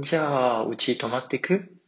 じゃあ、うち泊まってく？